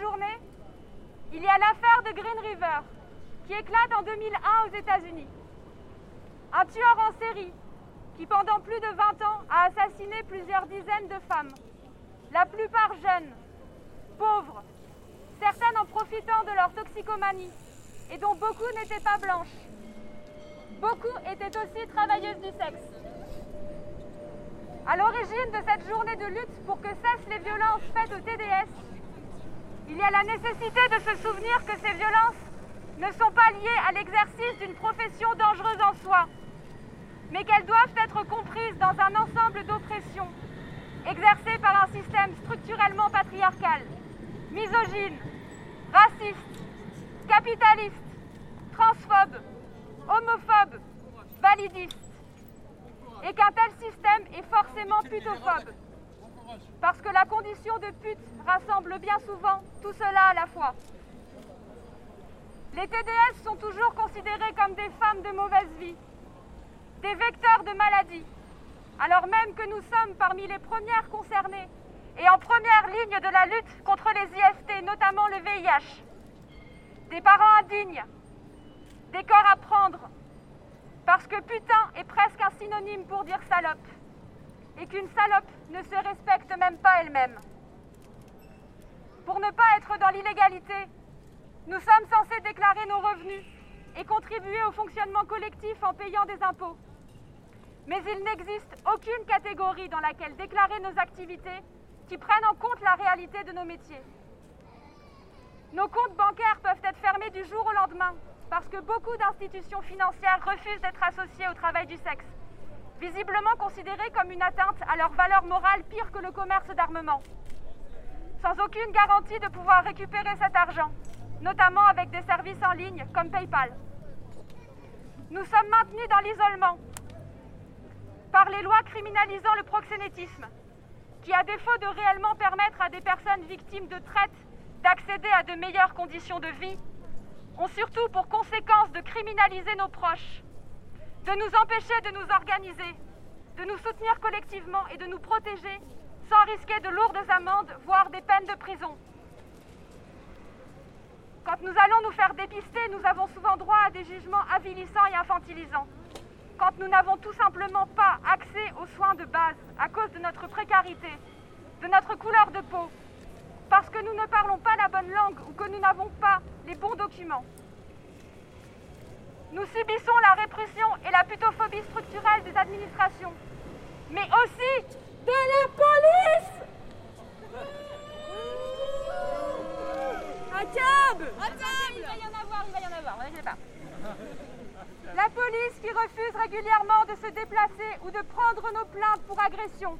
journée, il y a l'affaire de Green River, qui éclate en 2001 aux États-Unis. Un tueur en série qui, pendant plus de 20 ans, a assassiné plusieurs dizaines de femmes, la plupart jeunes, pauvres, certaines en profitant de leur toxicomanie, et dont beaucoup n'étaient pas blanches. Beaucoup étaient aussi travailleuses du sexe. À l'origine de cette journée de lutte pour que cessent les violences faites au TDS, il y a la nécessité de se souvenir que ces violences ne sont pas liées à l'exercice d'une profession dangereuse en soi, mais qu'elles doivent être comprises dans un ensemble d'oppressions exercées par un système structurellement patriarcal, misogyne, raciste, capitaliste, transphobe, homophobe, validiste. Et qu'un tel système est forcément putophobe. Parce que la condition de pute rassemble bien souvent tout cela à la fois. Les TDS sont toujours considérés comme des femmes de mauvaise vie, des vecteurs de maladies, alors même que nous sommes parmi les premières concernées et en première ligne de la lutte contre les IST, notamment le VIH. Des parents indignes, des corps à prendre, parce que putain est presque un synonyme pour dire salope, et qu'une salope ne se respecte même pas elle-même. Pour ne pas être dans l'illégalité, nous sommes censés déclarer nos revenus et contribuer au fonctionnement collectif en payant des impôts. Mais il n'existe aucune catégorie dans laquelle déclarer nos activités qui prenne en compte la réalité de nos métiers. Nos comptes bancaires peuvent être fermés du jour au lendemain parce que beaucoup d'institutions financières refusent d'être associées au travail du sexe, visiblement considérées comme une atteinte à leur valeur morale pire que le commerce d'armement, sans aucune garantie de pouvoir récupérer cet argent, notamment avec des services en ligne comme PayPal. Nous sommes maintenus dans l'isolement par les lois criminalisant le proxénétisme, qui, à défaut de réellement permettre à des personnes victimes de traite d'accéder à de meilleures conditions de vie, ont surtout pour conséquence de criminaliser nos proches, de nous empêcher de nous organiser, de nous soutenir collectivement et de nous protéger sans risquer de lourdes amendes, voire des peines de prison. Quand nous allons nous faire dépister, nous avons souvent droit à des jugements avilissants et infantilisants. Quand nous n'avons tout simplement pas accès aux soins de base à cause de notre précarité, de notre couleur de peau, parce que nous ne parlons pas la bonne langue ou que nous n'avons pas les bons documents. Nous subissons la répression et la putophobie structurelle des administrations, mais aussi de la police Un câble Il va y en avoir, il va y en avoir, ne pas. La police qui refuse régulièrement de se déplacer ou de prendre nos plaintes pour agression,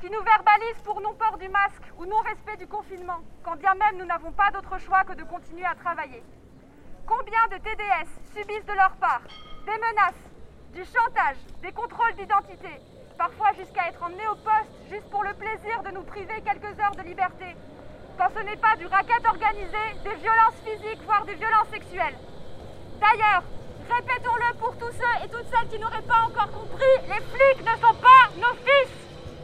qui nous verbalise pour non-port du masque ou non-respect du confinement, quand bien même nous n'avons pas d'autre choix que de continuer à travailler. Combien de TDS subissent de leur part des menaces, du chantage, des contrôles d'identité, parfois jusqu'à être emmenés au poste juste pour le plaisir de nous priver quelques heures de liberté, quand ce n'est pas du racket organisé, des violences physiques, voire des violences sexuelles. D'ailleurs, répétons-le pour tous ceux et toutes celles qui n'auraient pas encore compris, les flics ne sont pas nos fils.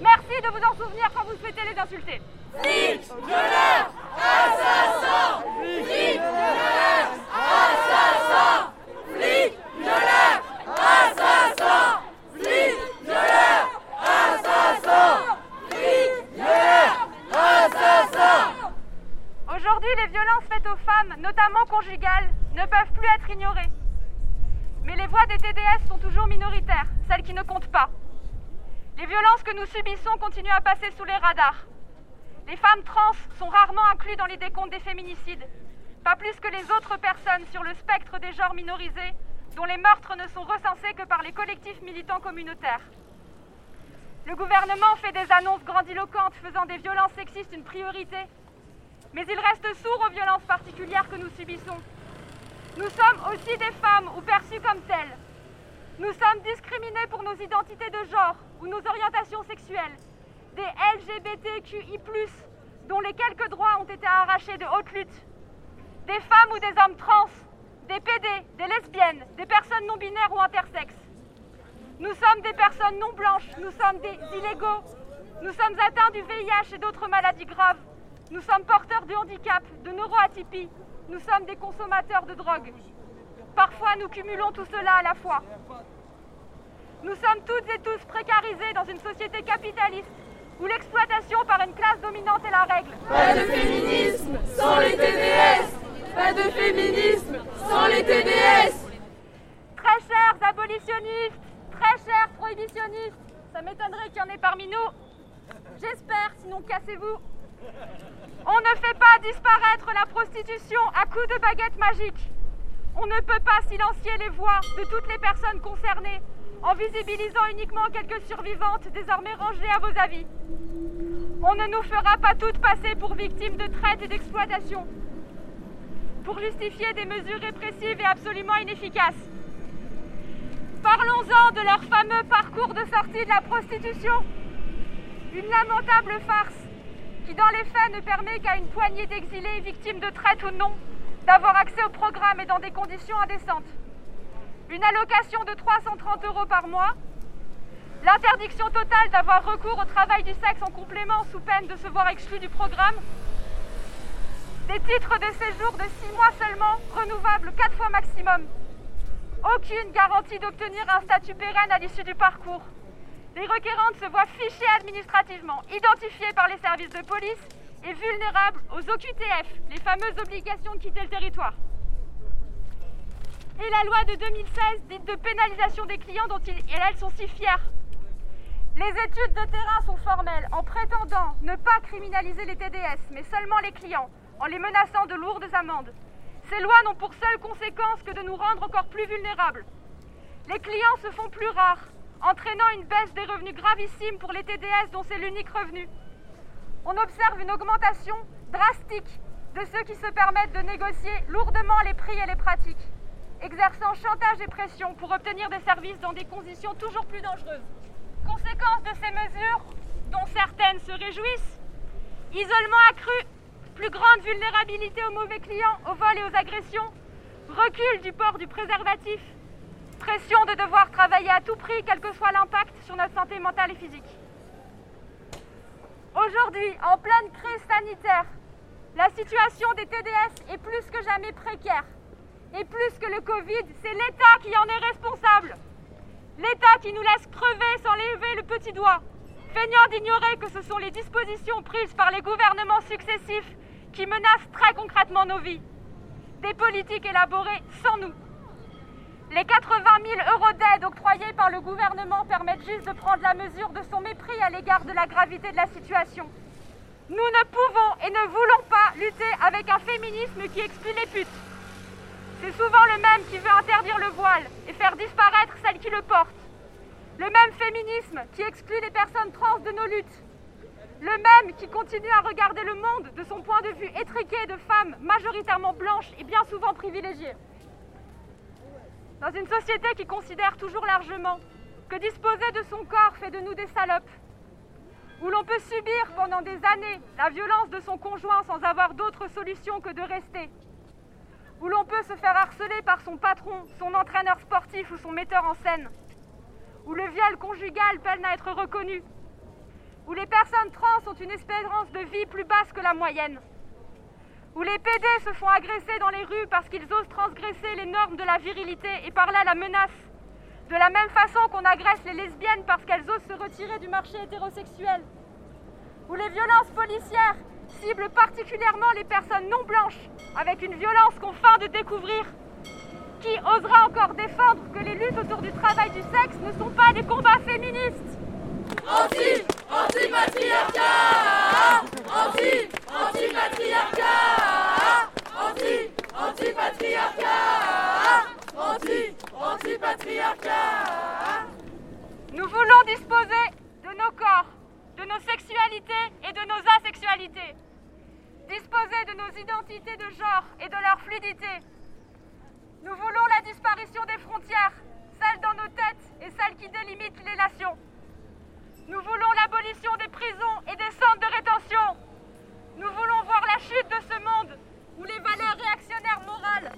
Merci de vous en souvenir quand vous souhaitez les insulter. Flics de l'air, assassins Flics de l'air, assassins Flics de l'air, assassins Flics de l'air, assassins Flics de l'air, assassins Aujourd'hui, les violences faites aux femmes, notamment conjugales, ne peuvent plus être ignorées. Mais les voix des TDS sont toujours minoritaires, celles qui ne comptent pas. Les violences que nous subissons continuent à passer sous les radars. Les femmes trans sont rarement incluses dans les décomptes des féminicides, pas plus que les autres personnes sur le spectre des genres minorisés, dont les meurtres ne sont recensés que par les collectifs militants communautaires. Le gouvernement fait des annonces grandiloquentes faisant des violences sexistes une priorité, mais il reste sourd aux violences particulières que nous subissons. Nous sommes aussi des femmes ou perçues comme telles. Nous sommes discriminés pour nos identités de genre ou nos orientations sexuelles, des LGBTQI, dont les quelques droits ont été arrachés de haute lutte, des femmes ou des hommes trans, des PD, des lesbiennes, des personnes non binaires ou intersexes. Nous sommes des personnes non blanches, nous sommes des illégaux, nous sommes atteints du VIH et d'autres maladies graves, nous sommes porteurs de handicap, de neuroatypie, nous sommes des consommateurs de drogue. Parfois, nous cumulons tout cela à la fois. Nous sommes toutes et tous précarisés dans une société capitaliste où l'exploitation par une classe dominante est la règle. Pas de féminisme sans les TDS Pas de féminisme sans les TDS Très chers abolitionnistes, très chers prohibitionnistes, ça m'étonnerait qu'il y en ait parmi nous. J'espère, sinon cassez-vous. On ne fait pas disparaître la prostitution magique. On ne peut pas silencier les voix de toutes les personnes concernées en visibilisant uniquement quelques survivantes désormais rangées à vos avis. On ne nous fera pas toutes passer pour victimes de traite et d'exploitation, pour justifier des mesures répressives et absolument inefficaces. Parlons-en de leur fameux parcours de sortie de la prostitution. Une lamentable farce qui, dans les faits, ne permet qu'à une poignée d'exilés victimes de traite ou non d'avoir accès au programme et dans des conditions indécentes. Une allocation de 330 euros par mois, l'interdiction totale d'avoir recours au travail du sexe en complément sous peine de se voir exclu du programme, des titres de séjour de 6 mois seulement, renouvelables 4 fois maximum, aucune garantie d'obtenir un statut pérenne à l'issue du parcours. Les requérantes se voient fichées administrativement, identifiées par les services de police et vulnérables aux OQTF, les fameuses obligations de quitter le territoire et la loi de 2016 dite de pénalisation des clients dont ils et elles sont si fiers. Les études de terrain sont formelles en prétendant ne pas criminaliser les TDS, mais seulement les clients, en les menaçant de lourdes amendes. Ces lois n'ont pour seule conséquence que de nous rendre encore plus vulnérables. Les clients se font plus rares, entraînant une baisse des revenus gravissime pour les TDS dont c'est l'unique revenu. On observe une augmentation drastique de ceux qui se permettent de négocier lourdement les prix et les pratiques exerçant chantage et pression pour obtenir des services dans des conditions toujours plus dangereuses. Conséquence de ces mesures, dont certaines se réjouissent, isolement accru, plus grande vulnérabilité aux mauvais clients, aux vols et aux agressions, recul du port du préservatif, pression de devoir travailler à tout prix, quel que soit l'impact sur notre santé mentale et physique. Aujourd'hui, en pleine crise sanitaire, la situation des TDS est plus que jamais précaire. Et plus que le Covid, c'est l'État qui en est responsable. L'État qui nous laisse crever sans lever le petit doigt, feignant d'ignorer que ce sont les dispositions prises par les gouvernements successifs qui menacent très concrètement nos vies. Des politiques élaborées sans nous. Les 80 000 euros d'aide octroyés par le gouvernement permettent juste de prendre la mesure de son mépris à l'égard de la gravité de la situation. Nous ne pouvons et ne voulons pas lutter avec un féminisme qui exclut les putes. C'est souvent le même qui veut interdire le voile et faire disparaître celles qui le portent. Le même féminisme qui exclut les personnes trans de nos luttes. Le même qui continue à regarder le monde de son point de vue étriqué de femmes majoritairement blanches et bien souvent privilégiées. Dans une société qui considère toujours largement que disposer de son corps fait de nous des salopes, où l'on peut subir pendant des années la violence de son conjoint sans avoir d'autre solution que de rester, où l'on peut se faire harceler par son patron, son entraîneur sportif ou son metteur en scène, où le viol conjugal peine à être reconnu, où les personnes trans ont une espérance de vie plus basse que la moyenne, où les PD se font agresser dans les rues parce qu'ils osent transgresser les normes de la virilité et par là la menace, de la même façon qu'on agresse les lesbiennes parce qu'elles osent se retirer du marché hétérosexuel, où les violences policières cible particulièrement les personnes non blanches, avec une violence qu'on feint de découvrir. Qui osera encore défendre que les luttes autour du travail du sexe ne sont pas des combats féministes? Anti, anti-patriarcat! Anti, anti-patriarcat Anti, anti-patriarcat Anti, anti-patriarcat Nous voulons disposer de nos corps, de nos sexualités et de nos asexualités disposer de nos identités de genre et de leur fluidité. Nous voulons la disparition des frontières, celles dans nos têtes et celles qui délimitent les nations. Nous voulons l'abolition des prisons et des centres de rétention. Nous voulons voir la chute de ce monde où les valeurs réactionnaires morales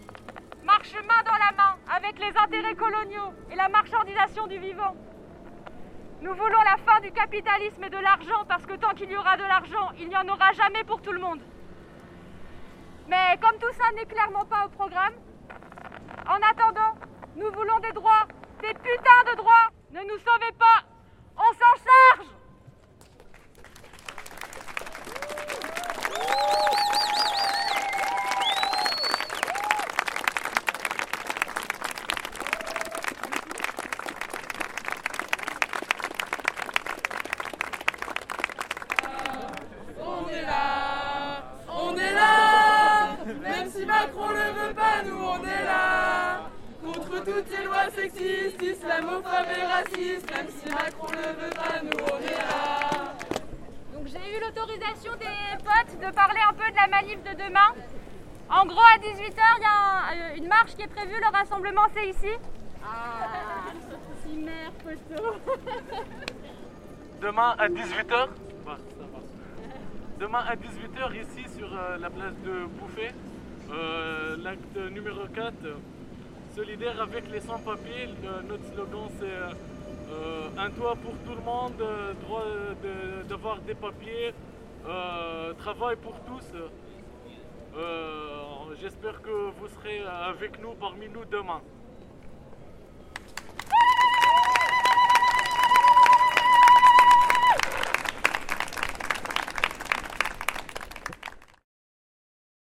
main dans la main avec les intérêts coloniaux et la marchandisation du vivant. Nous voulons la fin du capitalisme et de l'argent parce que tant qu'il y aura de l'argent, il n'y en aura jamais pour tout le monde. Mais comme tout ça n'est clairement pas au programme, en attendant, nous voulons des droits, des putains de droits. Ne nous sauvez pas, on s'en charge On est là, on est là, même si Macron le veut pas, nous on est là. Contre toutes les lois sexistes, islamophobes et racistes, même si Macron le veut pas, nous on est là. Donc j'ai eu l'autorisation des potes de parler un peu de la manif de demain. En gros, à 18h, il y a un- euh, une marche qui est prévue. Le rassemblement, c'est ici. Ah, mère photo. Demain à 18h Demain à 18h ici sur euh, la place de Bouffet, euh, l'acte numéro 4, euh, solidaire avec les sans-papiers. Notre slogan c'est euh, un toit pour tout le monde, euh, droit d'avoir des papiers, euh, travail pour tous. J'espère que vous serez avec nous parmi nous demain.